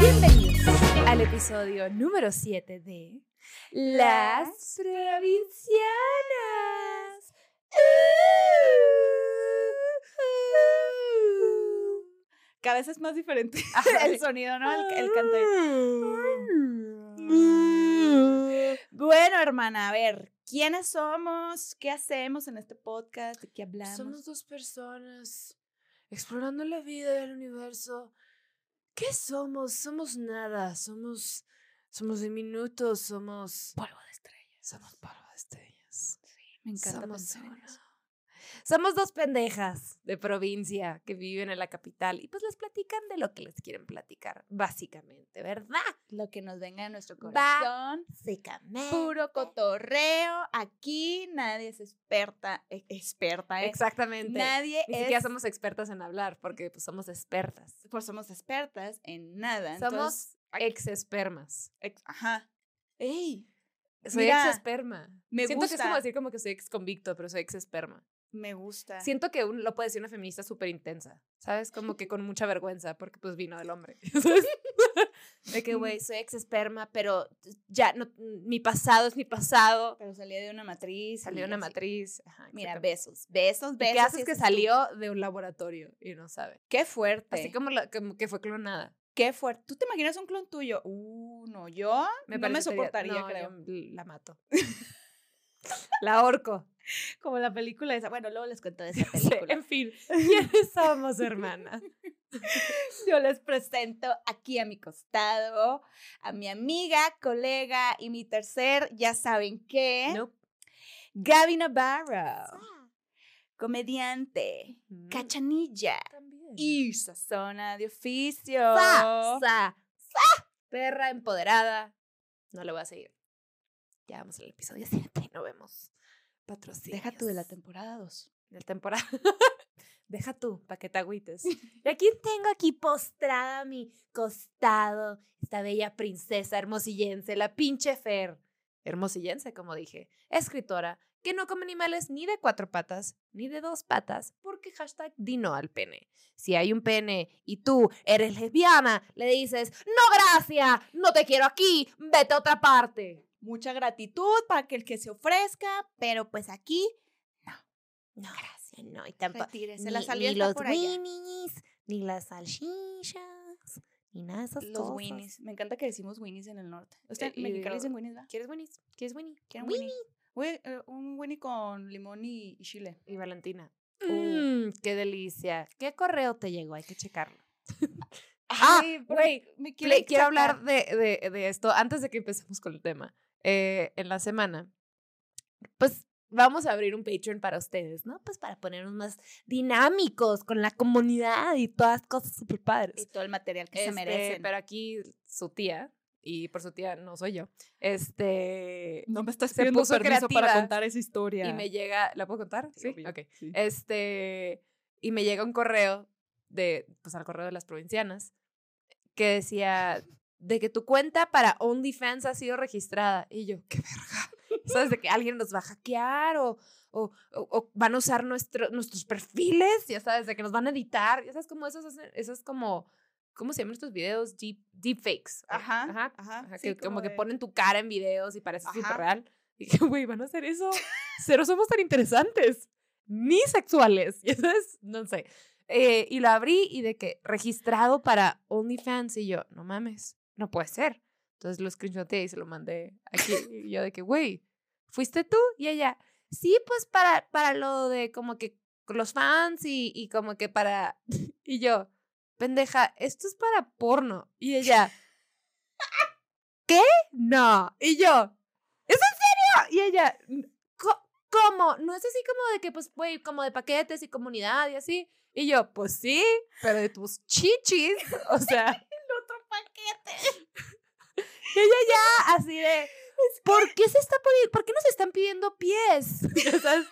Bienvenidos al episodio número 7 de Las Provincianas. Cada vez es más diferente el sonido, ¿no? El, el canto. Bueno, hermana, a ver, ¿quiénes somos? ¿Qué hacemos en este podcast? ¿De qué hablamos? Somos dos personas explorando la vida y el universo. ¿Qué somos? Somos nada. Somos, somos diminutos. Somos polvo de estrellas. Somos polvo de estrellas. Me encanta Somos pensar en uno. eso. Somos dos pendejas de provincia que viven en la capital y pues les platican de lo que les quieren platicar, básicamente, ¿verdad? Lo que nos venga a nuestro corazón. Básicamente. Puro cotorreo. Aquí nadie es experta. e- Experta, ¿eh? Exactamente. Nadie Ni es. siquiera somos expertas en hablar porque pues somos expertas. Pues somos expertas en nada. Somos ex espermas. ex- Ajá. ¡Ey! Soy Mira, ex esperma. me Siento que es como decir como que soy ex convicto, pero soy ex esperma. Me gusta. Siento que un- lo puede decir una feminista súper intensa, ¿sabes? Como que con mucha vergüenza, porque pues vino del hombre. ¿sabes? De que, güey, soy ex esperma, pero ya, no, mi pasado es mi pasado. Pero salía de una matriz. Salió y una así. matriz. Ajá, Mira, besos, besos, ¿Y besos. ¿Qué haces que salió de un laboratorio y no sabe? Qué fuerte. Así como, la- como que fue clonada. Qué fuerte. ¿Tú te imaginas un clon tuyo? Uh, no, yo no me soportaría, no, creo. yo la mato. la ahorco. Como la película esa. Bueno, luego les cuento de esa película. en fin, ¿quiénes somos, hermanas? Yo les presento aquí a mi costado a mi amiga, colega y mi tercer, ya saben qué, Nope. Gaby Navarro, comediante, Mm, cachanilla también. y sazona de oficio. Sa, sa, sa. Perra empoderada. No le voy a seguir. Ya vamos al episodio 7 y no vemos patrocinios. Deja tú de la temporada 2. Del temporada. Deja tú, para que te agüites. Y aquí tengo aquí postrada a mi costado esta bella princesa hermosillense, la pinche Fer. Hermosillense, como dije. Escritora que no come animales ni de cuatro patas ni de dos patas porque hashtag di no al pene. Si hay un pene y tú eres lesbiana, le dices, no gracias, no te quiero aquí, vete a otra parte. Mucha gratitud para que el que se ofrezca, pero pues aquí No, gracias, no. Y tampoco, retírese. ni, La salida ni los por allá. winnies, ni las salchichas, ni nada de esas Los cosas. winnies. Me encanta que decimos winnies en el norte. Usted, Eh, y mexicanos digo- dicen winnies, ¿verdad? ¿Quieres winnies? ¿Quieres winnie? ¿Quieren Winnie. winnie? Eh, un winnie con limón y, y chile. Y Valentina. Uh. Mmm, qué delicia. ¿Qué correo te llegó? Hay que checarlo. Ah, güey, quieren quiero hablar de, de- de esto antes de que empecemos con el tema. Eh, en la semana, pues vamos a abrir un Patreon para ustedes, ¿no? Pues para ponernos más dinámicos con la comunidad y todas cosas súper padres. Y todo el material que se Este, merecen. Pero aquí su tía, y por su tía no soy yo, este... no me estás pidiendo permiso para contar esa historia. Y me llega, ¿la puedo contar? Sí, obvio, ok. sí. Este, y me llega un correo de, pues al correo de las provincianas, que decía, de que tu cuenta para OnlyFans ha sido registrada. Y yo, qué verga. ¿Sabes? De que alguien nos va a hackear o, o, o- o van a usar nuestro, nuestros perfiles, ya sabes, de que nos van a editar. Ya sabes, como esos, esos como, ¿cómo se llaman estos videos? Deep, deepfakes. o- Ajá, Ajá. ajá, ajá, sí, que como, como que de- ponen tu cara en videos y parece súper real. Y dije, güey, van a hacer eso. Cero somos tan interesantes. Ni sexuales. Ya sabes, no sé. Eh, y lo abrí y de que registrado para OnlyFans. Y yo, no mames, no puede ser. Entonces lo screenshoté y se lo mandé aquí. Y yo de que, güey, ¿fuiste tú? Y ella, sí, pues para, para lo de como que los fans y, y como que para... Y yo, pendeja, esto es para porno. Y ella, ¿qué? No. Y yo, ¿es en serio? Y ella, "Co- ¿cómo? No es así como de que, pues, güey, como de paquetes y comunidad y así. Y yo, pues sí, pero de tus chichis. O sea, paquete. y ella ya así de, ¿por qué se está poniendo, por qué nos están pidiendo pies? Ya sabes,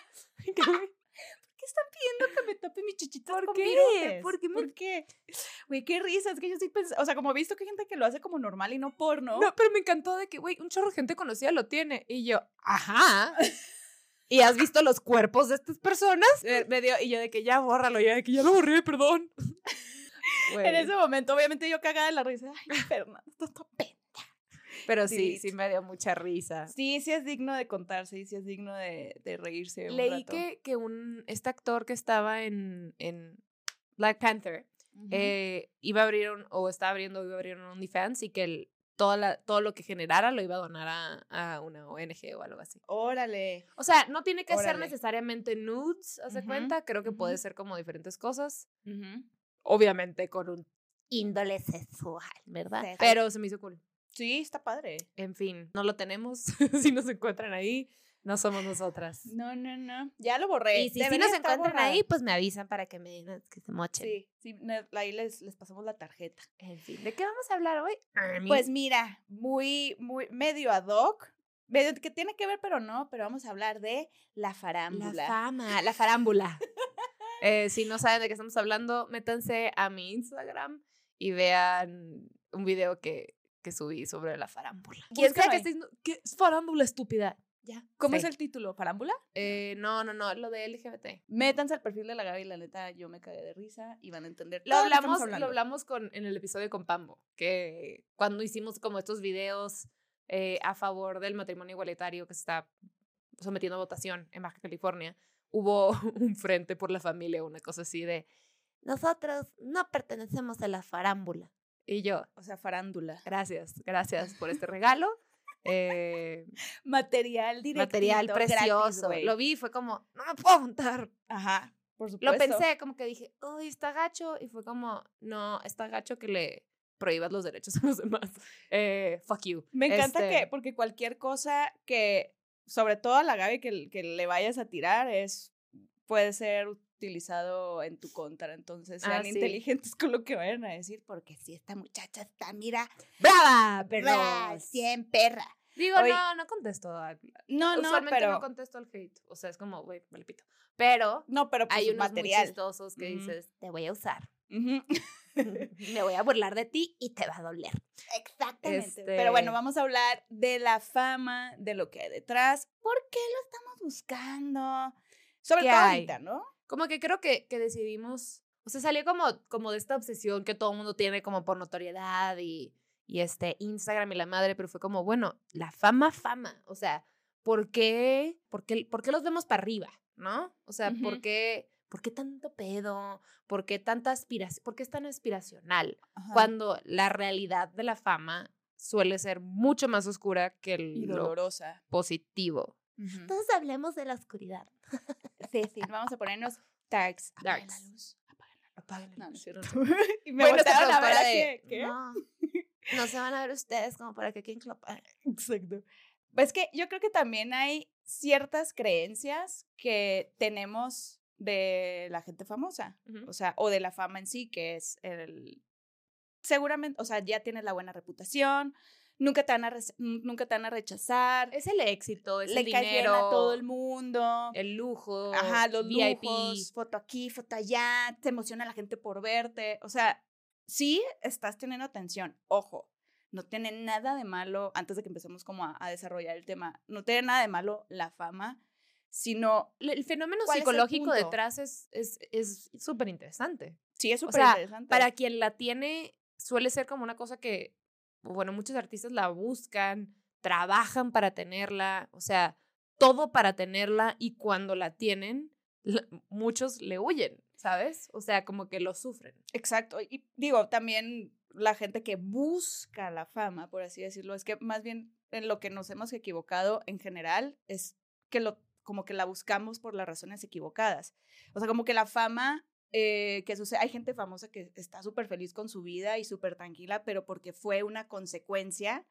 ¿Qué están pidiendo que me tape mis chichitas ¿Por con qué? ¿Por qué me- ¿Por qué? Güey, qué risa. Es que yo sí pensé... O sea, como he visto que hay gente que lo hace como normal y no porno. No, pero me encantó de que, güey, un chorro de gente conocida lo tiene. Y yo, ajá. ¿Y has visto los cuerpos de estas personas? Eh, me dio, y yo de que ya bórralo, ya de que ya lo borré, perdón. En ese momento, obviamente, yo cagada de la risa. Ay, Fernanda, esto está. Pero sí, sí me dio mucha risa. Sí, sí es digno de contarse y sí es digno de, de reírse. un Leí rato. que, que un, este actor que estaba en, en Black Panther eh, iba a abrir un, o estaba abriendo, iba a abrir un OnlyFans y que el, toda la, todo lo que generara lo iba a donar a, a una ONG o algo así. Órale. O sea, no tiene que ser necesariamente nudes, ¿hace Ujú, cuenta? Creo que puede ser como diferentes cosas. Obviamente con un índole sexual, ¿verdad? Pero se me hizo cool. Sí, está padre. En fin, no lo tenemos. si nos encuentran ahí, no somos nosotras. No, no, no. Ya lo borré. Y si, Debería nos encuentran ahí, pues me avisan para que me que se mochen. Sí, sí, ahí les, les pasamos la tarjeta. En fin, ¿de qué vamos a hablar hoy? Pues mira, muy, muy, medio ad hoc, medio que tiene que ver, pero no, pero vamos a hablar de la la farándula. fama, la farámbula. Eh, si no saben de qué estamos hablando, métanse a mi Instagram y vean un video que, que subí sobre la farámbula. ¿Quién Búscalo sabe qué es farámbula estúpida? Ya. ¿Cómo Sí. es el título? ¿Farámbula? Eh, no, no, no, lo de LGBT. Métanse al perfil de la Gaby, la neta, yo me cagué de risa y van a entender. Lo todo que hablamos, lo hablando. hablamos con, en el episodio con Pambo, que cuando hicimos como estos videos eh, a favor del matrimonio igualitario que se está sometiendo a votación en Baja California, hubo un frente por la familia, una cosa así de, nosotros no pertenecemos a la farámbula. Y yo, O sea, farándula. gracias, gracias por este regalo. eh, Material directo. material precioso. Lo vi fue como, no me puedo juntar. Ajá, por Lo supuesto. pensé, como que dije, uy, está gacho. Y fue como, no, está gacho que le prohíbas los derechos a los demás. Eh, fuck you. Me encanta Este, que, porque cualquier cosa que, sobre todo a la Gaby, que, que le vayas a tirar, es puede ser utilizado en tu contra. Entonces, sean Ah, sí. inteligentes con lo que vayan a decir, porque si esta muchacha está, mira, ¡Brava, perros! 100 perra. Digo, Oye, no, no contesto. a- No, no, pero. no contesto al hate. O sea, es como, güey, me lo pito. Pero no, pero pues, hay unos material. muy chistosos que dices, te voy a usar. Ujú. me voy a burlar de ti y te va a doler. Exactamente. Este- Pero bueno, vamos a hablar de la fama, de lo que hay detrás. ¿Por qué lo estamos buscando? Sobre ¿Qué todo hay? ahorita, ¿no? Como que creo que, que decidimos, o sea, salió como, como de esta obsesión que todo el mundo tiene como por notoriedad y, y este Instagram y la madre, pero fue como, bueno, la fama, fama. O sea, ¿por qué, por qué, por qué los vemos para arriba? ¿No? O sea, ¿por qué, por qué tanto pedo? ¿Por qué tanta aspiración? ¿Por qué es tan aspiracional? Ajá. Cuando la realidad de la fama suele ser mucho más oscura que el y lo dolorosa. positivo. Ujú. Entonces hablemos de la oscuridad. Sí, sí, vamos a ponernos darks. Apaga la Darks. luz. No, no es cierto. No sé. y me Bueno, a ver de, ¿qué? No, no se van a ver ustedes como para que quien pague. Exacto. Es que yo creo que también hay ciertas creencias que tenemos de la gente famosa, o sea, o de la fama en sí, que es el... Seguramente, o sea, ya tienes la buena reputación, nunca te van a, re- nunca te van a rechazar, Es el éxito, es le el dinero, a todo el mundo. el lujo, Ajá, los VIP. lujos, foto aquí, foto allá, te emociona la gente por verte. O sea, sí estás teniendo atención. Ojo, no tiene nada de malo, antes de que empecemos como a, a desarrollar el tema, no tiene nada de malo la fama, sino, El fenómeno ¿Cuál es el psicológico detrás es es es súper interesante. sí es O súper sea, interesante. para quien la tiene, suele ser como una cosa que, bueno, muchos artistas la buscan, trabajan para tenerla, o sea, todo para tenerla y cuando la tienen, muchos le huyen, ¿sabes? O sea, como que lo sufren. Exacto. Y digo, también la gente que busca la fama, por así decirlo, es que más bien en lo que nos hemos equivocado en general es que lo como que la buscamos por las razones equivocadas. O sea, como que la fama eh, que sucede, hay gente famosa que está súper feliz con su vida y súper tranquila, pero porque fue una consecuencia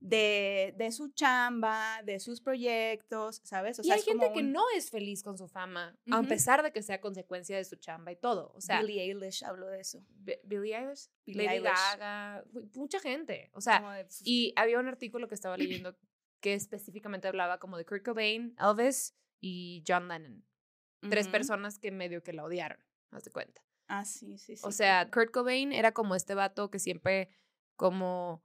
de, de su chamba, de sus proyectos, ¿sabes? O y sea, hay es como gente que un- no es feliz con su fama, a Ujú. pesar de que sea consecuencia de su chamba y todo. O sea, Billie Eilish habló de eso. Bi- Billie Eilish, Billie Lady Eilish. Gaga, mucha gente. O sea, Como de, "Pf, y había un artículo que estaba leyendo que específicamente hablaba como de Kurt Cobain, Elvis y John Lennon. Tres personas que medio que la odiaron, haz de cuenta. Ah, sí, sí, sí. O sea, Kurt Cobain era como este vato que siempre como,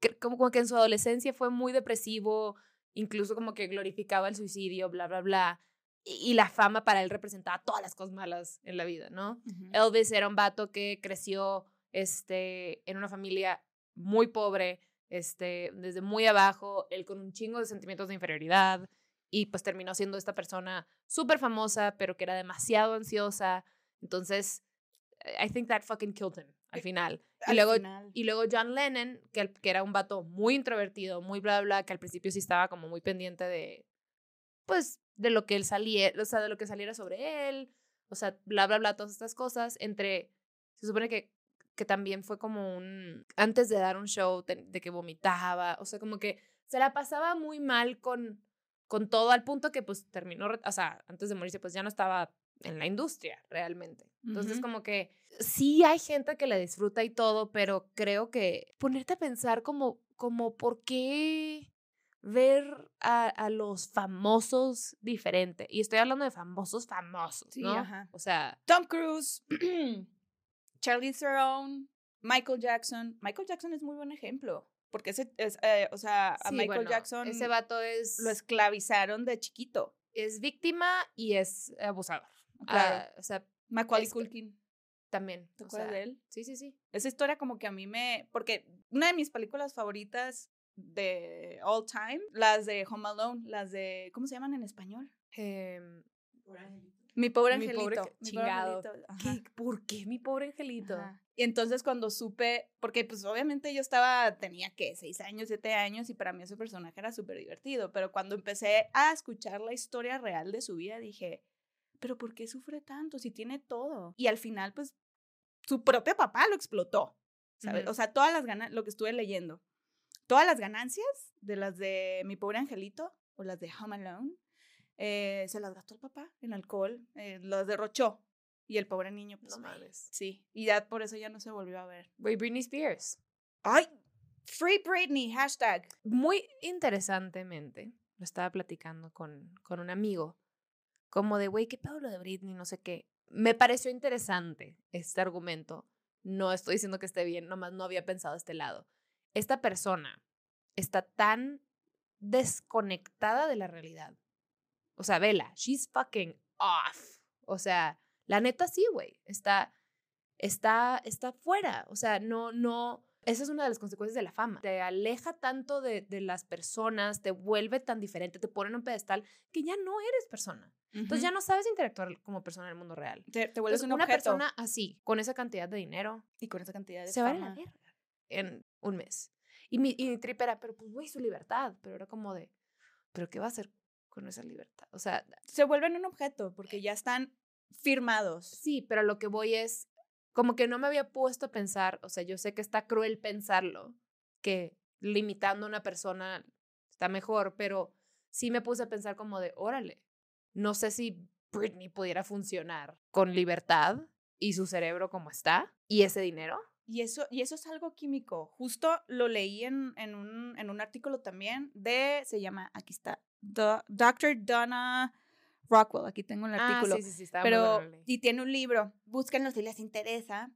que- como, como que en su adolescencia fue muy depresivo incluso como que glorificaba el suicidio, bla, bla, bla. Y, y la fama para él representaba todas las cosas malas en la vida, ¿no? Elvis era un vato que creció este, en una familia muy pobre, este, desde muy abajo, él con un chingo de sentimientos de inferioridad y pues terminó siendo esta persona súper famosa, pero que era demasiado ansiosa. Entonces, I think that fucking killed him al Eh, final. Y Al luego, final. y luego John Lennon, que, era un vato muy introvertido, muy bla, bla, que al principio sí estaba como muy pendiente de, pues, de lo que él salía, o sea, de lo que saliera sobre él, o sea, bla, bla, bla, todas estas cosas. Entre, se supone que, que también fue como un, antes de dar un show, de que vomitaba, o sea, como que se la pasaba muy mal con, con todo, al punto que pues terminó, o sea, antes de morirse, pues ya no estaba en la industria realmente. Entonces, como que sí hay gente que le disfruta y todo, pero creo que ponerte a pensar como, como por qué ver a, a los famosos diferente. Y estoy hablando de famosos famosos, Sí, ¿no? ajá. O sea, Tom Cruise, Charlize Theron, Michael Jackson. Michael Jackson es muy buen ejemplo. Porque ese es, eh, o sea, a sí, Michael bueno, Jackson ese vato es, lo esclavizaron de chiquito. es víctima y es abusador. Claro. Ah, o sea, Macaulay Culkin. también. ¿Te acuerdas sea, de él? Sí, sí, sí. Esa historia como que a mí me... Porque una de mis películas favoritas de all time, las de Home Alone, las de... ¿Cómo se llaman en español? Em, Mi pobre Mi angelito. pobre mi pobre chingado. angelito, ajá. ¿qué? ¿Por qué mi pobre angelito? Ajá. Y entonces cuando supe, porque pues obviamente yo estaba, tenía que seis años, siete años y para mí ese personaje era súper divertido, pero cuando empecé a escuchar la historia real de su vida dije, pero ¿por qué sufre tanto si tiene todo? Y al final pues su propio papá lo explotó, ¿sabes? Ujú. O sea, todas las ganas, lo que estuve leyendo, todas las ganancias de las de mi pobre angelito o las de Home Alone, eh, se las gastó el papá en alcohol, eh, las derrochó. Y el pobre niño, pues, No mames. Sí, y ya por eso ya no se volvió a ver. Güey, Britney Spears. ¡Ay! Free Britney, hashtag. Muy interesantemente, lo estaba platicando con, con un amigo, como de, güey, ¿qué pedo lo de Britney? No sé qué. Me pareció interesante este argumento. No estoy diciendo que esté bien, nomás no había pensado este lado. Esta persona está tan desconectada de la realidad. O sea, vela, she's fucking off. O sea, la neta sí, güey. Está, está, está fuera. O sea, no, no. Esa es una de las consecuencias de la fama. Te aleja tanto de, de las personas, te vuelve tan diferente, te pone en un pedestal que ya no eres persona. Entonces ya no sabes interactuar como persona en el mundo real. te, te vuelves Entonces, un una objeto. persona así, con esa cantidad de dinero, y con esa cantidad de se va a fama. la verga en un mes. Y mi, y mi trip era, pero pues, güey, su libertad. Pero era como de, ¿pero qué va a hacer con esa libertad? O sea, Se vuelven un objeto porque ya están firmados. sí, pero lo que voy es, como que no me había puesto a pensar, o sea, yo sé que está cruel pensarlo, que limitando a una persona está mejor, pero sí me puse a pensar como de, órale, no sé si Britney pudiera funcionar con libertad y su cerebro como está y ese dinero. Y eso, y eso es algo químico. Justo lo leí en, en, un, en un artículo también de, se llama, aquí está, Do- Dr. Donna Rockwell, aquí tengo el artículo. Ah, sí, sí, sí, muy pero, bueno, leí. y tiene un libro, búsquenlo si les interesa.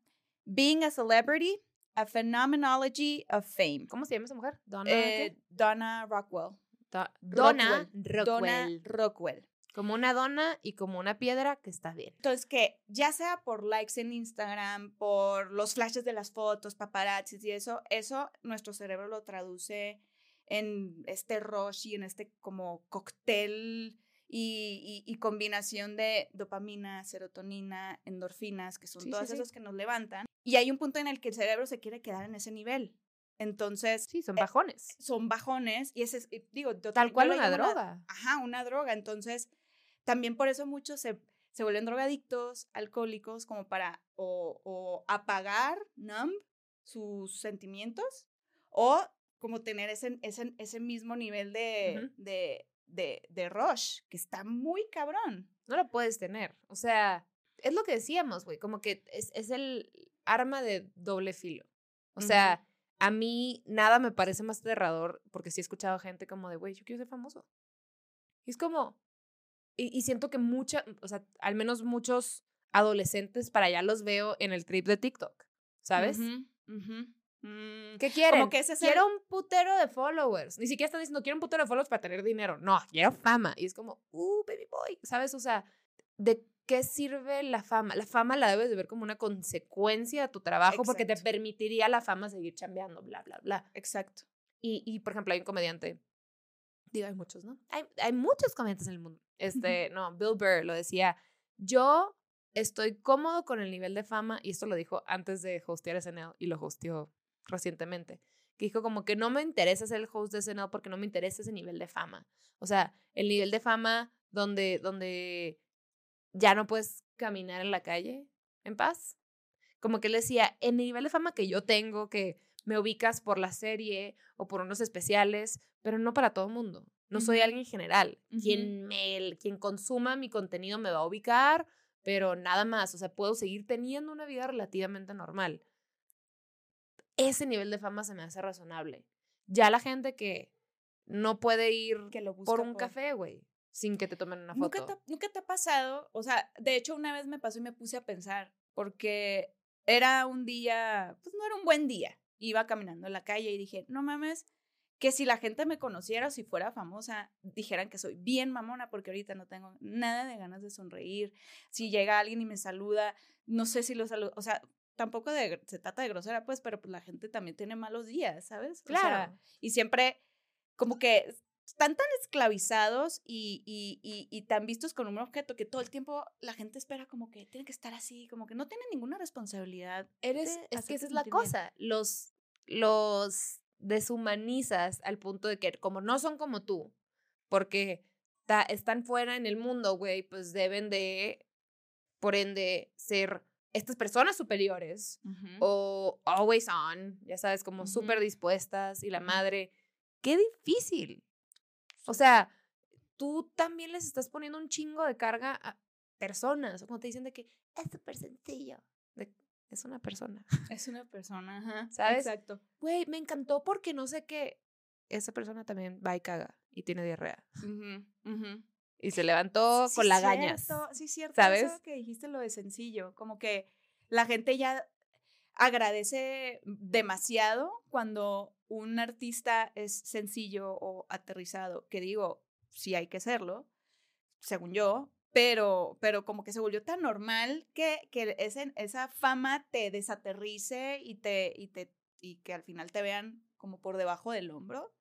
Being a Celebrity, a Phenomenology of Fame. ¿Cómo se llama esa mujer? Donna. Eh. Donna Rockwell. Do- Donna Rockwell. Rockwell. Donna Rockwell. Como una dona y como una piedra que está bien. Entonces, que ya sea por likes en Instagram, por los flashes de las fotos, paparazzis y eso, eso nuestro cerebro lo traduce en este rush y en este como cóctel y, y- y combinación de dopamina, serotonina, endorfinas, que son Sí, sí, todas sí. esas que nos levantan. Y hay un punto en el que el cerebro se quiere quedar en ese nivel. Entonces, Sí, son eh, bajones. son bajones y ese es, digo, Tal cual una droga. Ajá, una droga. Entonces, también por eso muchos se, se vuelven drogadictos, alcohólicos, como para o, o apagar, numb, sus sentimientos, o como tener ese, ese, ese mismo nivel de, de, de rush, que está muy cabrón. No lo puedes tener. O sea, es lo que decíamos, güey. Como que es, es el arma de doble filo. O sea, a mí nada me parece más aterrador porque sí he escuchado gente como de, güey, yo quiero ser famoso. Y es como, y, y siento que mucha, o sea, al menos muchos adolescentes para allá los veo en el trip de TikTok, ¿sabes? Mm, ¿Qué quieren? Como que ese el- quiero un putero de followers. Ni siquiera están diciendo quiero un putero de followers para tener dinero. No, quiero fama. Y es como, uh, baby boy. ¿Sabes? O sea, ¿de qué sirve la fama? La fama la debes de ver como una consecuencia de tu trabajo porque te permitiría la fama seguir chambeando, bla, bla, bla. Exacto. Y, y, por ejemplo, hay un comediante. Digo, hay muchos, ¿no? Hay, hay muchos comediantes en el mundo. Este, no, Bill Burr lo decía. Yo estoy cómodo con el nivel de fama, y esto lo dijo antes de hostear SNL y lo hosteó recientemente. Que dijo como que no me interesa ser el host de SNL porque no me interesa ese nivel de fama. O sea, el nivel de fama donde, donde ya no puedes caminar en la calle en paz. Como que él decía, en el nivel de fama que yo tengo, que me ubicas por la serie o por unos especiales, pero no para todo el mundo. No soy alguien general. Quien, me, quien consuma mi contenido me va a ubicar, pero nada más. O sea, puedo seguir teniendo una vida relativamente normal. Ese nivel de fama se me hace razonable. Ya la gente que no puede ir Que lo busca por un café, güey, sin que te tomen una ¿Nunca foto. te, ¿Nunca te ha pasado? O sea, de hecho una vez me pasó y me puse a pensar, porque era un día, pues no era un buen día. Iba caminando en la calle y dije, no mames, que si la gente me conociera o si fuera famosa, dijeran que soy bien mamona porque ahorita no tengo nada de ganas de sonreír. Si llega alguien y me saluda, no sé si lo saludo, o sea, tampoco de, se trata de grosera, pues, pero pues la gente también tiene malos días, ¿sabes? O sea, Claro. y siempre como que están tan esclavizados y, y, y, y tan vistos con un objeto que todo el tiempo la gente espera como que tiene que estar así, como que no tienen ninguna responsabilidad. Eres, es que esa es la cosa. Los, los deshumanizas al punto de que, como no son como tú, porque ta- están fuera en el mundo, güey, pues deben de, por ende, ser estas personas superiores Ujú. o always on, ya sabes, como Ujú. súper dispuestas y la madre. Qué difícil. O sea, tú también les estás poniendo un chingo de carga a personas. Como te dicen de que es súper sencillo. De- es una persona. Es una persona, ajá. ¿Sabes? Exacto. Güey, me encantó porque no sé qué. Esa persona también va y caga y tiene diarrea. Ujú, ujú. Y se levantó Sí, con lagañas. cierto, Sí, cierto. ¿sabes? Eso que dijiste lo de sencillo, como que la gente ya agradece demasiado cuando un artista es sencillo o aterrizado, que digo, sí hay que serlo, según yo, pero, pero como que se volvió tan normal que, que ese- esa fama te desaterrice y, te, y, te, y que al final te vean como por debajo del hombro,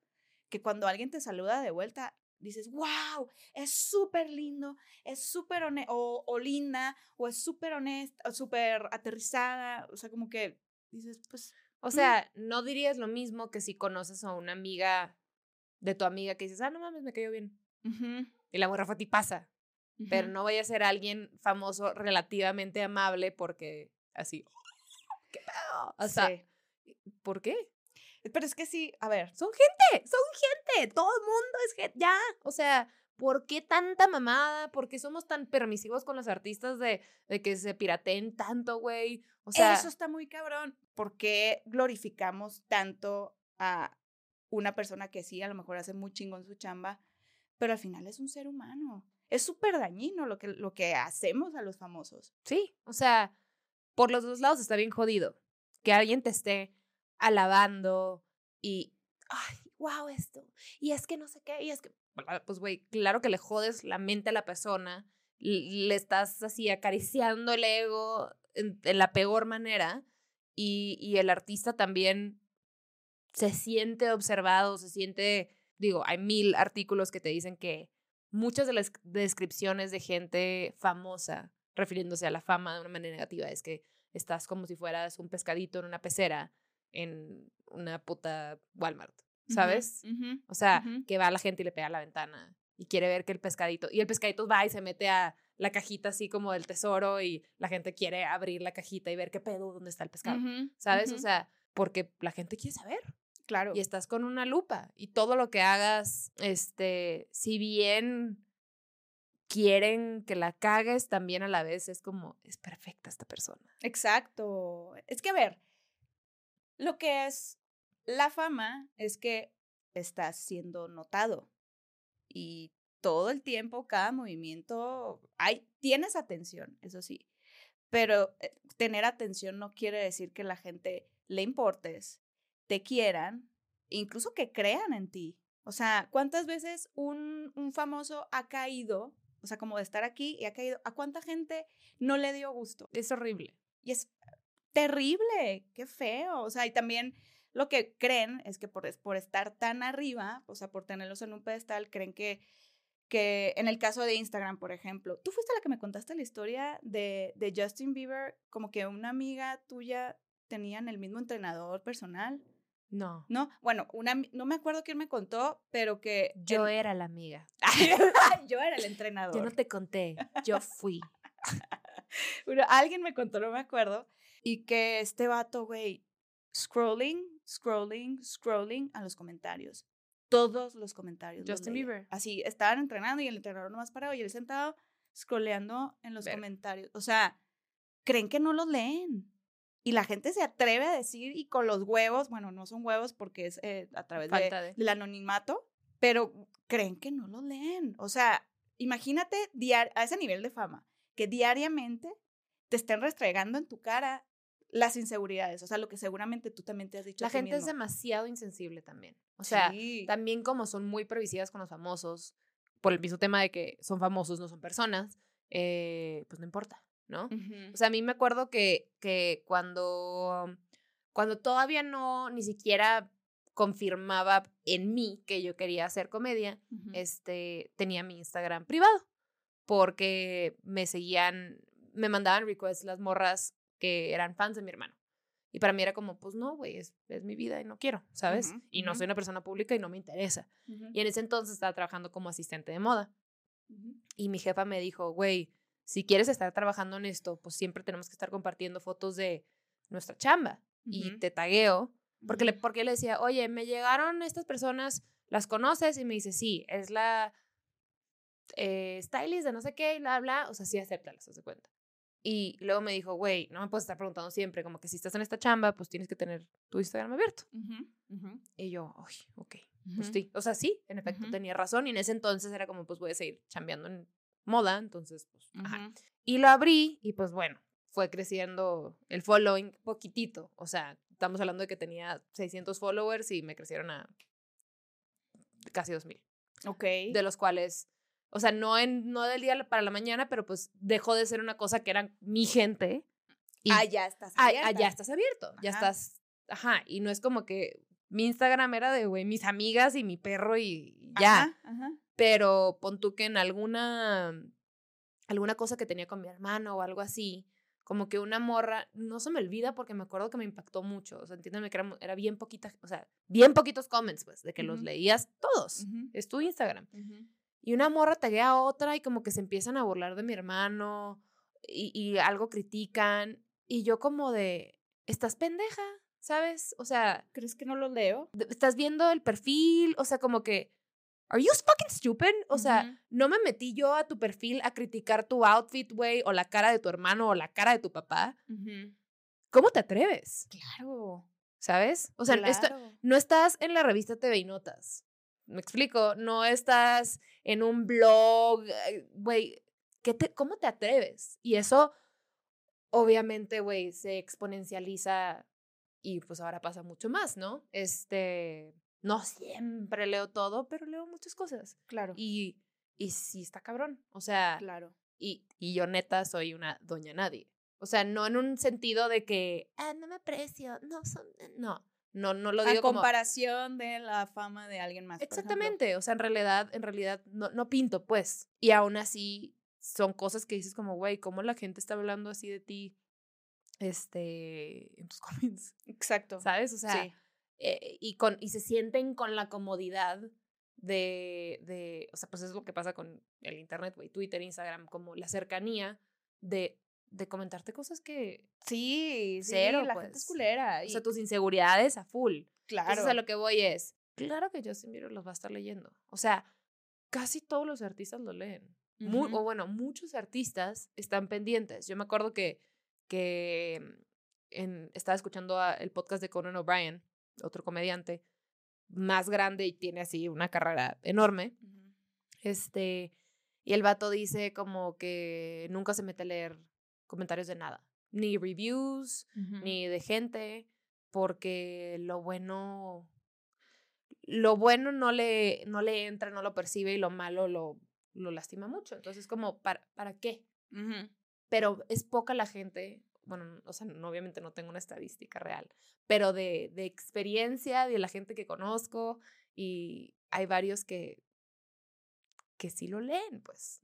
que cuando alguien te saluda de vuelta, dices, wow, es súper lindo, es súper o, o linda, o es súper honesta, o súper aterrizada, o sea, como que dices, pues, O sea, no dirías lo mismo que si conoces a una amiga de tu amiga que dices, ah, no mames, me cayó bien. Y la morra fue a ti pasa. Pero no vaya a ser alguien famoso relativamente amable porque así. ¿Qué pedo? O sea, Sí. ¿por qué? Pero es que sí, a ver, Son gente, son gente, todo el mundo es gente, ya. O sea, ¿por qué tanta mamada? ¿Por qué somos tan permisivos con los artistas de, de que se pirateen tanto, güey? O sea, eso está muy cabrón. ¿Por qué glorificamos tanto a una persona que sí, a lo mejor hace muy chingón su chamba, pero al final es un ser humano? Es súper dañino lo que, lo que hacemos a los famosos. sí, o sea, por los dos lados está bien jodido. Que alguien te esté alabando y, ay, wow, esto. Y es que no sé qué, y es que, ah, pues, güey, claro que le jodes la mente a la persona, le estás así acariciando el ego en, en la peor manera y, y el artista también se siente observado, se siente, digo, hay mil artículos que te dicen que muchas de las descripciones de gente famosa refiriéndose a la fama de una manera negativa es que estás como si fueras un pescadito en una pecera en una puta Walmart, ¿sabes? O sea, que va la gente y le pega a la ventana y quiere ver que el pescadito, y el pescadito va y se mete a la cajita así como del tesoro y la gente quiere abrir la cajita y ver qué pedo, dónde está el pescado, ¿sabes? O sea, porque la gente quiere saber claro. y estás con una lupa y todo lo que hagas, este, si bien quieren que la cagues, también a la vez es como, es perfecta esta persona. Exacto. Es que, a ver, lo que es la fama es que estás siendo notado y todo el tiempo, cada movimiento, hay, tienes atención, eso sí, pero eh, tener atención no quiere decir que la gente le importes te quieran, incluso que crean en ti. O sea, ¿cuántas veces un, un famoso ha caído, o sea, como de estar aquí y ha caído, ¿a cuánta gente no le dio gusto? Es horrible. Y es terrible, qué feo. O sea, y también lo que creen es que por, por estar tan arriba, o sea, por tenerlos en un pedestal, creen que, que en el caso de Instagram, por ejemplo, tú fuiste la que me contaste la historia de, de Justin Bieber, como que una amiga tuya tenían el mismo entrenador personal. No. No, bueno, una, no me acuerdo quién me contó, pero que... Yo era la amiga. yo era el entrenador. Yo no te conté, yo fui. bueno, alguien me contó, no me acuerdo, y que este vato, güey, scrolling, scrolling, scrolling a los comentarios. Todos los comentarios. Justin Bieber. Así, estaban entrenando y el entrenador nomás parado y él sentado scrolleando en los comentarios. O sea, creen que no los leen. Y la gente se atreve a decir y con los huevos, bueno, no son huevos porque es eh, a través de, del anonimato, pero creen que no los leen. O sea, imagínate a ese nivel de fama, que diariamente te estén restregando en tu cara las inseguridades, o sea, lo que seguramente tú también te has dicho. La gente es demasiado insensible también. O sea, también como son muy previsivas con los famosos, por el mismo tema de que son famosos, no son personas, eh, pues no importa, ¿no? O sea, a mí me acuerdo que, que cuando, cuando todavía no, ni siquiera confirmaba en mí que yo quería hacer comedia, este, tenía mi Instagram privado, porque me seguían, me mandaban requests las morras que eran fans de mi hermano. Y para mí era como, pues no, güey, es, es, mi vida y no quiero, ¿sabes? y no soy una persona pública y no me interesa. Y en ese entonces estaba trabajando como asistente de moda. Y mi jefa me dijo, güey, si quieres estar trabajando en esto, pues siempre tenemos que estar compartiendo fotos de nuestra chamba. Y te tagueo, porque le, porque le decía, oye, me llegaron estas personas, ¿las conoces? Y me dice, sí, es la eh, stylist de no sé qué, y bla, bla. O sea, sí, acéptalas, se cuenta. Y luego me dijo, güey, no me puedes estar preguntando siempre, como que si estás en esta chamba, pues tienes que tener tu Instagram abierto. Y yo, uy, ok, pues sí. O sea, sí, en efecto tenía razón. Y en ese entonces era como, pues voy a seguir chambeando en moda, entonces, pues, ajá. Y lo abrí y pues bueno, fue creciendo el following poquitito. O sea, estamos hablando de que tenía 600 followers y me crecieron a casi 2000. Ok. De los cuales o sea, no, en, no del día para la mañana, pero pues dejó de ser una cosa que era mi gente. Y, ah, ya estás abierto. Ah, ya estás abierto, ya estás, ajá, y no es como que mi Instagram era de, güey, mis amigas y mi perro y ya. Ajá, Pero pon tú que en alguna, alguna cosa que tenía con mi hermano o algo así, como que una morra, no se me olvida porque me acuerdo que me impactó mucho, o sea, entiéndeme que era, bien poquita, o sea, bien poquitos comments, pues, de que los leías todos, es tu Instagram. Y una morra taguea a otra y como que se empiezan a burlar de mi hermano y, y algo critican. Y yo como de, estás pendeja, ¿sabes? O sea... ¿Crees que no lo leo? Estás viendo el perfil, o sea, como que... ¿Are you fucking stupid? O sea, no me metí yo a tu perfil a criticar tu outfit, güey, o la cara de tu hermano, o la cara de tu papá. ¿Cómo te atreves? Claro. ¿Sabes? O sea, no estás en la revista TV y Notas. Me explico, no estás en un blog, eh, güey, te, ¿cómo te atreves? Y eso, obviamente, güey, se exponencializa y pues ahora pasa mucho más, ¿no? Este, no siempre leo todo, pero leo muchas cosas. Claro. Y, y sí está cabrón, o sea. Claro. Y, y yo neta soy una doña nadie. O sea, no en un sentido de que, ah, no me aprecio, no, son, no. No, no lo digo A comparación de la fama de alguien más. Exactamente, o sea, en realidad, en realidad no, no pinto, pues. Y aún así son cosas que dices como, güey, ¿cómo la gente está hablando así de ti? Este, en tus comments. Exacto. ¿Sabes? O sea, eh, y, con, y se sienten con la comodidad de, de, o sea, pues es lo que pasa con el Internet, güey, Twitter, Instagram, como la cercanía de de comentarte cosas que. Sí, cero. la gente es pues. culera. O sea, tus inseguridades a full. Claro. Entonces, a lo que voy es. Claro que Justin Bieber los va a estar leyendo. O sea, casi todos los artistas lo leen. o bueno, muchos artistas están pendientes. Yo me acuerdo que, que en, estaba escuchando el podcast de Conan O'Brien, otro comediante, más grande y tiene así una carrera enorme. Este, y el vato dice como que nunca se mete a leer comentarios de nada, ni reviews, ni de gente, porque lo bueno, lo bueno no le, no le entra, no lo percibe y lo malo lo, lo lastima mucho. Entonces, como, ¿para, ¿para qué? Pero es poca la gente, bueno, o sea, obviamente no tengo una estadística real, pero de, de experiencia, de la gente que conozco, y hay varios que, que sí lo leen, pues.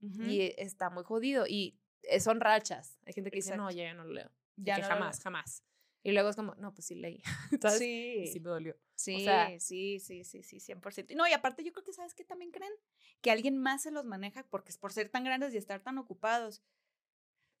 Y está muy jodido. Y son rachas. Hay gente que dice, no, ya no lo leo. Ya que jamás, jamás. Y luego es como, no, pues sí leí. Sí. sí me dolió. Sí, sí, sí, sí, sí, 100%. No, y aparte yo creo que, ¿sabes qué también creen? Que alguien más se los maneja porque es por ser tan grandes y estar tan ocupados.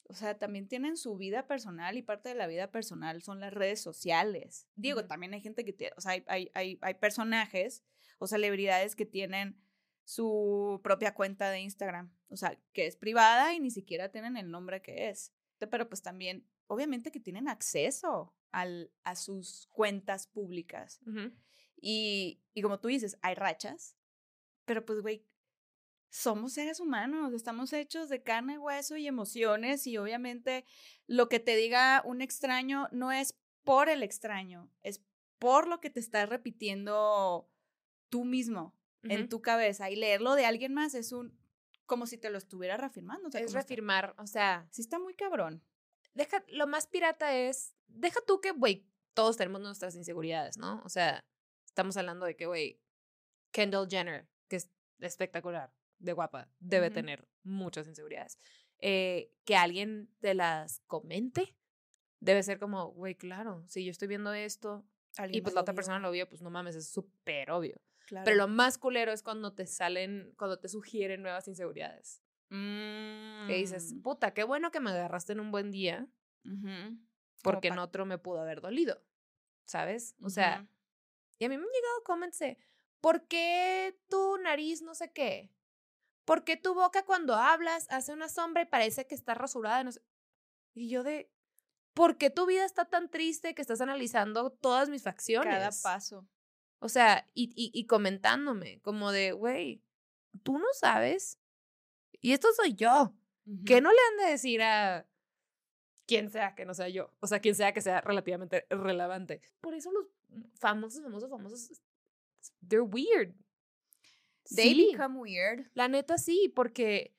O sea, también tienen su vida personal y parte de la vida personal son las redes sociales. Digo, también hay gente que tiene, o sea, hay, hay, hay, hay personajes o celebridades que tienen su propia cuenta de Instagram, o sea, que es privada y ni siquiera tienen el nombre que es. Pero pues también, obviamente que tienen acceso al, a sus cuentas públicas. y, y como tú dices, hay rachas, pero pues, güey, somos seres humanos, estamos hechos de carne, hueso y emociones y obviamente lo que te diga un extraño no es por el extraño, es por lo que te estás repitiendo tú mismo en tu cabeza y leerlo de alguien más es un como si te lo estuviera reafirmando. O es reafirmar, o sea. Sí está muy cabrón. Deja, lo más pirata es, deja tú que, güey, todos tenemos nuestras inseguridades, ¿no? O sea, estamos hablando de que, güey, Kendall Jenner, que es espectacular, de guapa, debe tener muchas inseguridades. Eh, que alguien te las comente, debe ser como, güey, claro, si yo estoy viendo esto y pues la otra persona lo vio, pues no mames, es súper obvio. Pero lo más culero es cuando te salen, cuando te sugieren nuevas inseguridades. Que dices, mm. puta, qué bueno que me agarraste en un buen día. Porque en otro me pudo haber dolido. ¿Sabes? O sea, y a mí me han llegado comments de, ¿por qué tu nariz no sé qué? ¿Por qué tu boca cuando hablas hace una sombra y parece que está rasurada? No sé? Y yo de, ¿por qué tu vida está tan triste que estás analizando todas mis facciones? Cada paso. O sea, y, y, comentándome, como de, güey, tú no sabes. Y esto soy yo. Que no le han de decir a quien sea que no sea yo. O sea, quien sea que sea relativamente relevante. Por eso los famosos, famosos, famosos, they're weird. They become weird. La neta sí, porque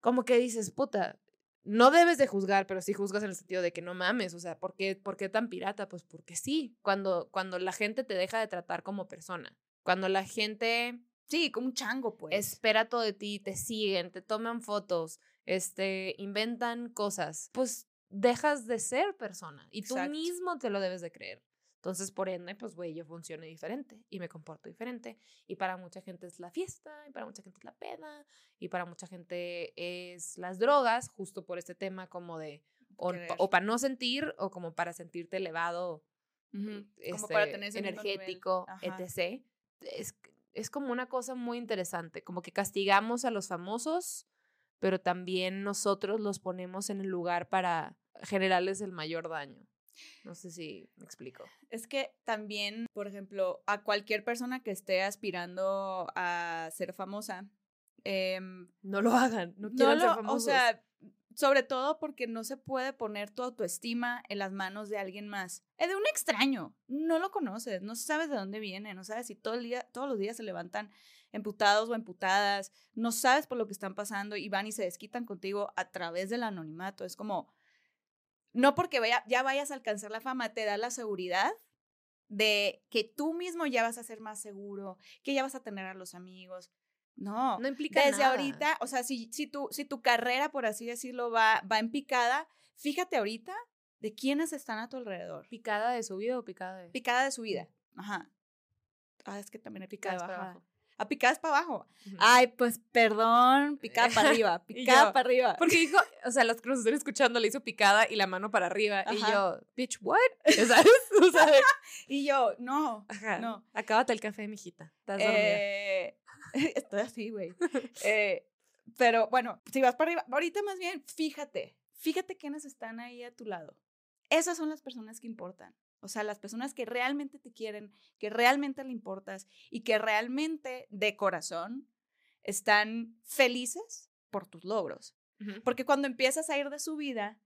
como que dices, puta, no debes de juzgar, pero sí juzgas en el sentido de que no mames, o sea, ¿por qué, ¿por qué tan pirata? Pues porque sí, cuando, cuando la gente te deja de tratar como persona, cuando la gente... Sí, como un chango, pues. Espera todo de ti, te siguen, te toman fotos, este, inventan cosas, pues dejas de ser persona y tú mismo te lo debes de creer. Entonces, por ende, pues, güey, yo funciono diferente y me comporto diferente. Y para mucha gente es la fiesta, y para mucha gente es la peda, y para mucha gente es las drogas, justo por este tema como de, o, para no sentir, o como para sentirte elevado, este, energético, etc. Es, es como una cosa muy interesante, como que castigamos a los famosos, pero también nosotros los ponemos en el lugar para generarles el mayor daño. No sé si me explico. Es que también, por ejemplo, a cualquier persona que esté aspirando a ser famosa, em, no lo hagan, no quieran ser famosos. O sea, sobre todo porque no se puede poner tu autoestima en las manos de alguien más. Es de un extraño. No lo conoces, no sabes de dónde viene, no sabes si todo el día, todos los días se levantan emputados o emputadas, no sabes por lo que están pasando y van y se desquitan contigo a través del anonimato. Es como, no porque vaya, ya vayas a alcanzar la fama, te da la seguridad de que tú mismo ya vas a ser más seguro, que ya vas a tener a los amigos. No, no implica Desde ahorita, o sea, si, si, tu, si tu carrera, por así decirlo, va, va en picada, fíjate ahorita de quiénes están a tu alrededor. ¿Picada de su vida o picada de...? Picada de su vida, ajá. Ah, es que también hay picada de bajada a picadas para abajo. Ay, pues perdón, picada para arriba, picada para arriba. Porque dijo, o sea, los que nos están escuchando le hizo picada y la mano para arriba. Y yo, bitch, what? ¿Sabes? y yo, no, no. Acábate el café, mijita. Estás dormida. Eh, estoy así, güey. Eh, pero bueno, si vas para arriba, ahorita más bien, fíjate, fíjate quiénes están ahí a tu lado. Esas son las personas que importan. O sea, las personas que realmente te quieren, que realmente le importas y que realmente de corazón están felices por tus logros. Porque cuando empiezas a ir de su vida,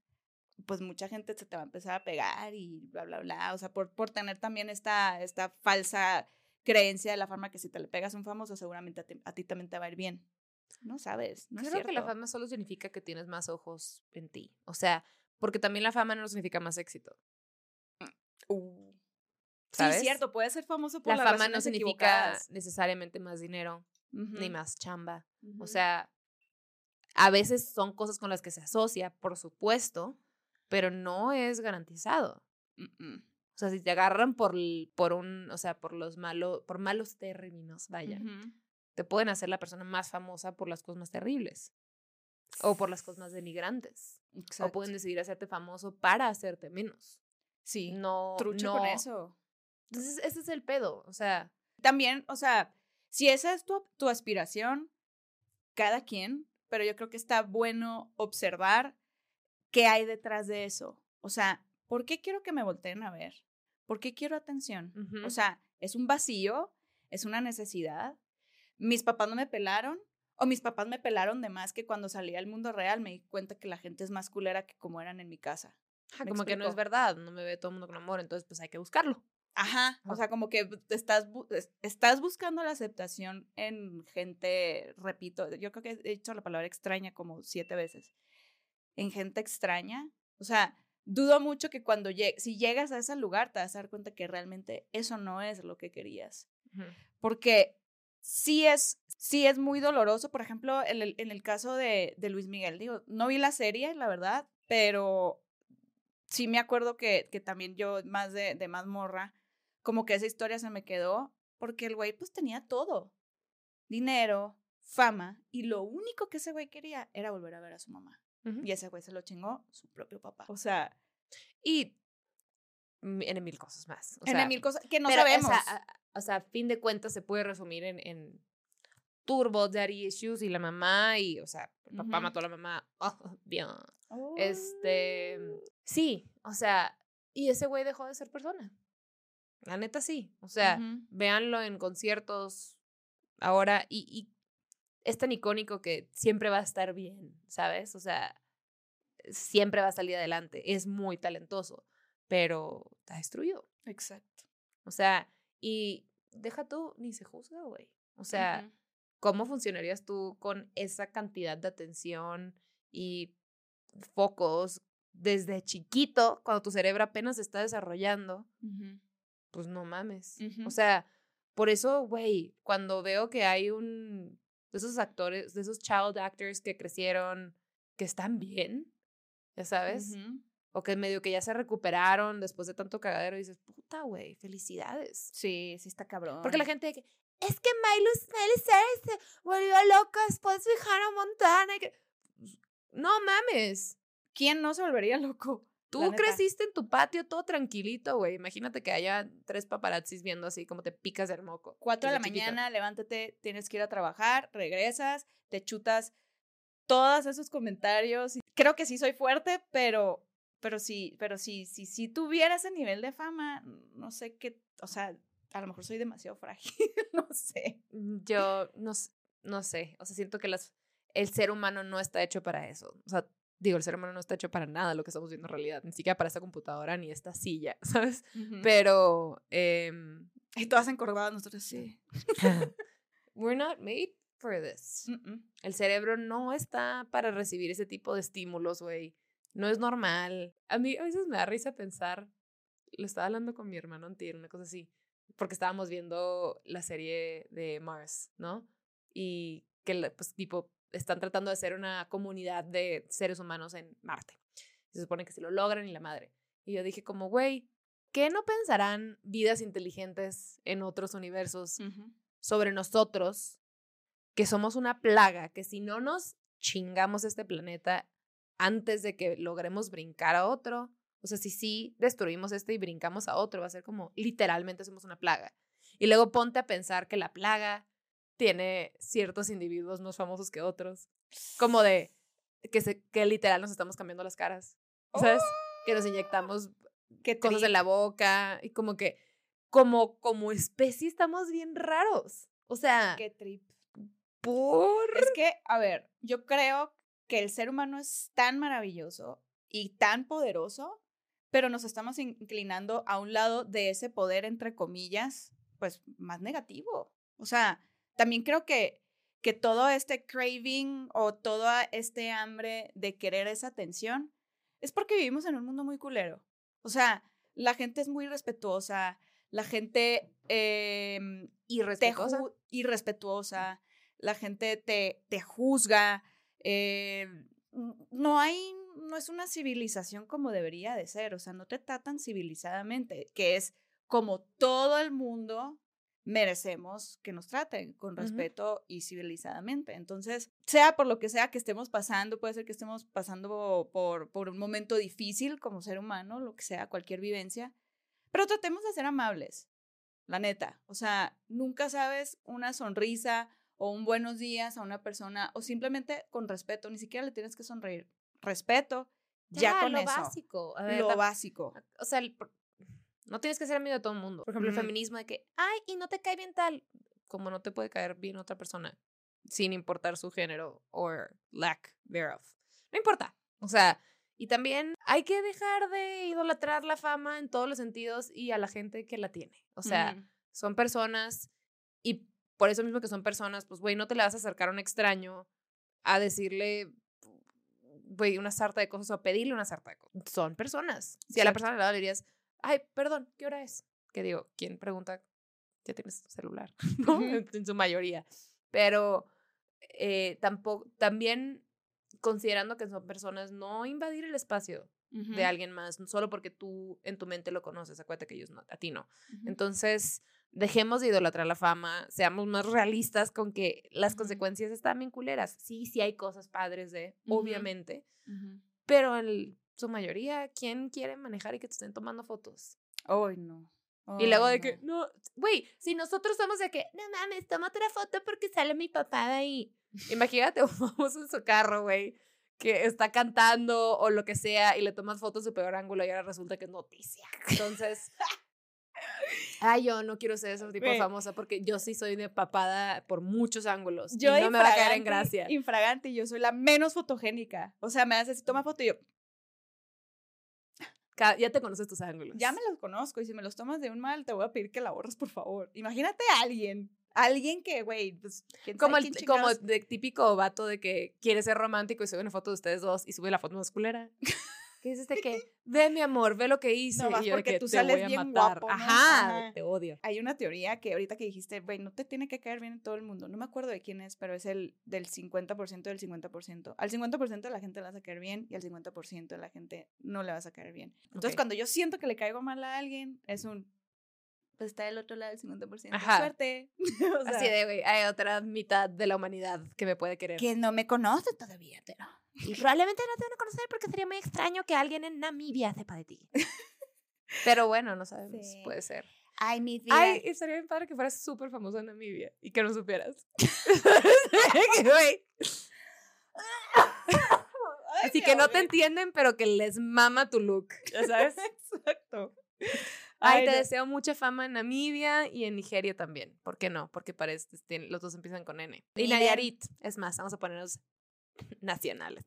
pues mucha gente se te va a empezar a pegar y bla, bla, bla. O sea, por, por tener también esta, esta falsa creencia de la fama que si te le pegas a un famoso, seguramente a ti, a ti también te va a ir bien. No sabes, no Creo es cierto. que la fama solo significa que tienes más ojos en ti. O sea, porque también la fama no significa más éxito. Uh. ¿sabes? Sí, cierto, puedes ser famoso por La las fama no significa necesariamente más dinero ni más chamba. O sea, a veces son cosas con las que se asocia, por supuesto, pero no es garantizado. O sea, si te agarran por, por un, o sea, por los malos, por malos términos, vaya, te pueden hacer la persona más famosa por las cosas más terribles o por las cosas más denigrantes. O pueden decidir hacerte famoso para hacerte menos. Sí, No, trucho no. con eso. Entonces, ese es el pedo. O sea, También, o sea, si esa es tu, tu aspiración, cada quien, pero yo creo que está bueno observar qué hay detrás de eso. O sea, ¿por qué quiero que me volteen a ver? ¿Por qué quiero atención? O sea, ¿es un vacío? ¿Es una necesidad? ¿Mis papás no me pelaron? ¿O mis papás me pelaron de más que cuando salí al mundo real me di cuenta que la gente es más culera que como eran en mi casa? Ajá, ¿me como que no es explico? verdad, no me ve todo el mundo con amor, entonces pues hay que buscarlo. Ajá, o sea, como que estás, bu- estás buscando la aceptación en gente, repito, yo creo que he dicho la palabra extraña como siete veces, en gente extraña. O sea, dudo mucho que cuando llegues, si llegas a ese lugar te vas a dar cuenta que realmente eso no es lo que querías. Ujú. Porque sí es, sí es muy doloroso, por ejemplo, en el, en el caso de, de Luis Miguel, digo, no vi la serie, la verdad, pero sí me acuerdo que, que también yo, más de, de más morra, como que esa historia se me quedó, porque el güey pues tenía todo, dinero, fama, y lo único que ese güey quería era volver a ver a su mamá. Y ese güey se lo chingó su propio papá. O sea, Y en mil cosas más. O en mil cosas que no pero, sabemos. O sea, a, o sea, a fin de cuentas se puede resumir en, en turbo, daddy issues y la mamá y, o sea, el papá mató a la mamá. Oh, bien. Oh. Este, sí, o sea, y ese güey dejó de ser persona. La neta sí. O sea, Ujú. véanlo en conciertos ahora y, y es tan icónico que siempre va a estar bien, ¿sabes? O sea, siempre va a salir adelante. Es muy talentoso, pero está destruido. Exacto. O sea, y deja tú, ni se juzga, güey. O sea. ¿Cómo funcionarías tú con esa cantidad de atención y focos desde chiquito, cuando tu cerebro apenas se está desarrollando? Pues no mames. O sea, por eso, güey, cuando veo que hay un de esos actores, de esos child actors que crecieron, que están bien, ya sabes, o que medio que ya se recuperaron después de tanto cagadero, y dices, puta, güey, felicidades. Sí, sí está cabrón. Porque la gente es que Miley, Miley Cyrus se volvió loca después de Hannah Montana. y que-". Pues, No mames. ¿Quién no se volvería loco? Tú creciste en tu patio todo tranquilito, güey. Imagínate que haya tres paparazzis viendo así como te picas del moco. Cuatro de la chiquito. mañana, levántate, tienes que ir a trabajar, regresas, te chutas todos esos comentarios. Creo que sí soy fuerte, pero, pero sí, pero sí, sí, si tuviera ese nivel de fama, no sé qué, o sea, a lo mejor soy demasiado frágil, no sé. Mm, Yo no, no sé. O sea, siento que las, el ser humano no está hecho para eso. O sea, digo, el ser humano no está hecho para nada lo que estamos viendo en realidad. Ni siquiera para esta computadora ni esta silla, ¿sabes? Pero em, Y todas encorvadas nosotros, sí. we're not made for this. El cerebro no está para recibir ese tipo de estímulos, güey. No es normal. A mí a veces me da risa pensar, lo estaba hablando con mi hermano antier, una cosa así, porque estábamos viendo la serie de Mars, ¿no? Y que, pues, tipo, están tratando de hacer una comunidad de seres humanos en Marte. Se supone que si lo logran y la madre. Y yo dije como, güey, ¿qué no pensarán vidas inteligentes en otros universos sobre nosotros, que somos una plaga, que si no nos chingamos este planeta antes de que logremos brincar a otro, o sea, si sí destruimos este y brincamos a otro, va a ser como literalmente somos una plaga. Y luego ponte a pensar que la plaga tiene ciertos individuos más famosos que otros, como de que, se, que literal nos estamos cambiando las caras, ¿sabes? Que nos inyectamos Qué cosas en la boca y como que como como especie estamos bien raros. O sea, Qué trip. por Es que, a ver, yo creo que el ser humano es tan maravilloso y tan poderoso, pero nos estamos inclinando a un lado de ese poder, entre comillas, pues más negativo. O sea, también creo que, que todo este craving o todo este hambre de querer esa atención es porque vivimos en un mundo muy culero. O sea, la gente es muy respetuosa, la gente eh, irrespetuosa. irrespetuosa, la gente te, te juzga. Eh, no hay, no es una civilización como debería de ser, o sea, no te tratan civilizadamente, que es como todo el mundo merecemos que nos traten con respeto y civilizadamente. Entonces, sea por lo que sea que estemos pasando, puede ser que estemos pasando por, por un momento difícil como ser humano, lo que sea, cualquier vivencia, pero tratemos de ser amables, la neta. O sea, nunca sabes una sonrisa o un buenos días a una persona o simplemente con respeto, ni siquiera le tienes que sonreír. Respeto, ya, con lo eso. básico. lo básico. O sea, no tienes que ser amigo de todo el mundo. Por ejemplo, el feminismo de que, ay, y no te cae bien tal, como no te puede caer bien otra persona, sin importar su género o lack thereof. No importa. O sea, y también hay que dejar de idolatrar la fama en todos los sentidos y a la gente que la tiene. O sea, son personas y por eso mismo que son personas, pues, güey, no te le vas a acercar a un extraño a decirle, güey, una sarta de cosas o pedirle una sarta de cosas. Son personas. Si a la persona le dirías, ay, perdón, ¿qué hora es? Que digo, ¿quién pregunta? Ya tienes tu celular, ¿no? en su mayoría. Pero eh, tampoco, también considerando que son personas, no invadir el espacio de alguien más, solo porque tú en tu mente lo conoces, acuérdate que ellos no, a ti no. Entonces, dejemos de idolatrar la fama, seamos más realistas con que las consecuencias están bien culeras. Sí, sí hay cosas padres de, obviamente, pero en su mayoría, ¿quién quiere manejar y que te estén tomando fotos? Ay, no. y luego de que, no, güey, si nosotros estamos de que, no mames, toma otra foto porque sale mi papá de ahí. Imagínate un famoso en su carro, güey, que está cantando o lo que sea y le tomas fotos de peor ángulo y ahora resulta que es noticia. Entonces, ay, yo no quiero ser ese tipo de famosa porque yo sí soy de papada por muchos ángulos. Yo y no me va a caer en gracia. Infragante, yo soy la menos fotogénica. O sea, me haces, toma foto y yo. Ya te conoces tus ángulos. Ya me los conozco y si me los tomas de un mal, te voy a pedir que la borres, por favor. Imagínate a alguien alguien que, güey, pues, como el como de típico vato de que quiere ser romántico y sube una foto de ustedes dos y sube la foto más culera. ¿Qué es este que? Ve mi amor, ve lo que hice. No, y yo porque tú sales bien guapo. Ajá, te odio. Hay una teoría que ahorita que dijiste, güey, no te tiene que caer bien en todo el mundo. No me acuerdo de quién es, pero es el del 50% del 50%. Al 50% de la gente le vas a caer bien y al 50% de la gente no le vas a caer bien. Entonces, cuando yo siento que le caigo mal a alguien, es un pues está del otro lado del 50%. Ajá. Suerte. Así de, güey, hay otra mitad de la humanidad que me puede querer. Que no me conoce todavía, pero... Y probablemente no te van a conocer porque sería muy extraño que alguien en Namibia sepa de ti. pero bueno, no sabemos, puede ser. Ay, mi vida. Ay, estaría bien padre que fueras súper famoso en Namibia y que no supieras. Así que no te entienden, pero que les mama tu look, ya sabes. Exacto. Ay, te deseo mucha fama en Namibia y en Nigeria también. ¿Por qué no? Porque parece, los dos empiezan con N. Y Nayarit. Es más, vamos a ponernos nacionales.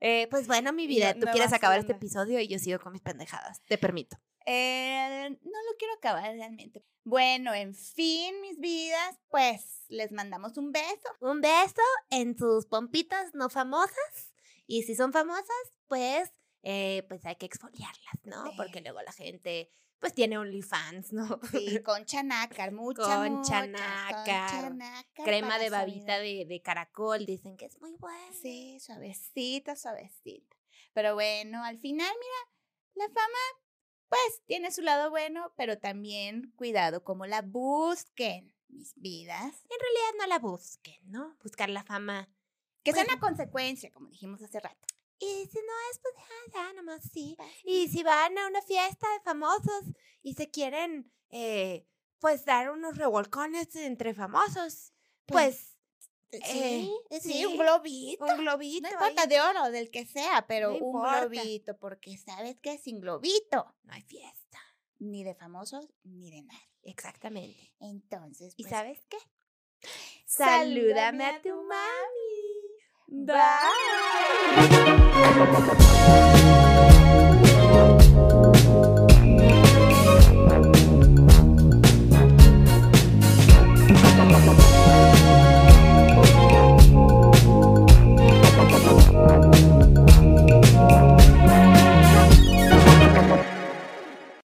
Eh, pues bueno, mi vida, tú quieres acabar este episodio y yo sigo con mis pendejadas. Te permito. Eh, no lo quiero acabar realmente. Bueno, en fin, mis vidas, pues les mandamos un beso. Un beso en sus pompitas no famosas. Y si son famosas, pues, eh, pues hay que exfoliarlas, ¿no? Porque luego la gente pues tiene OnlyFans, ¿no? Sí, concha nácar, mucha, concha nácar, crema de babita de, de, caracol, dicen que es muy buena. Sí, suavecita, suavecita. Pero bueno, al final, mira, la fama, pues, tiene su lado bueno, pero también cuidado como la busquen, mis vidas. En realidad no la busquen, ¿no? Buscar la fama. Que sea pues una consecuencia, como dijimos hace rato. Y si no es, pues ya, nomás sí. Y si van a una fiesta de famosos y se quieren, eh, pues, dar unos revolcones entre famosos, pues... pues sí, eh, sí, un globito. Un globito. No importa de oro, del que sea, pero un globito, porque sabes que sin globito no hay fiesta. Ni de famosos, ni de nadie. Exactamente. Entonces, ¿y pues sabes qué? Salúdame a tu mami. Bye. Bye.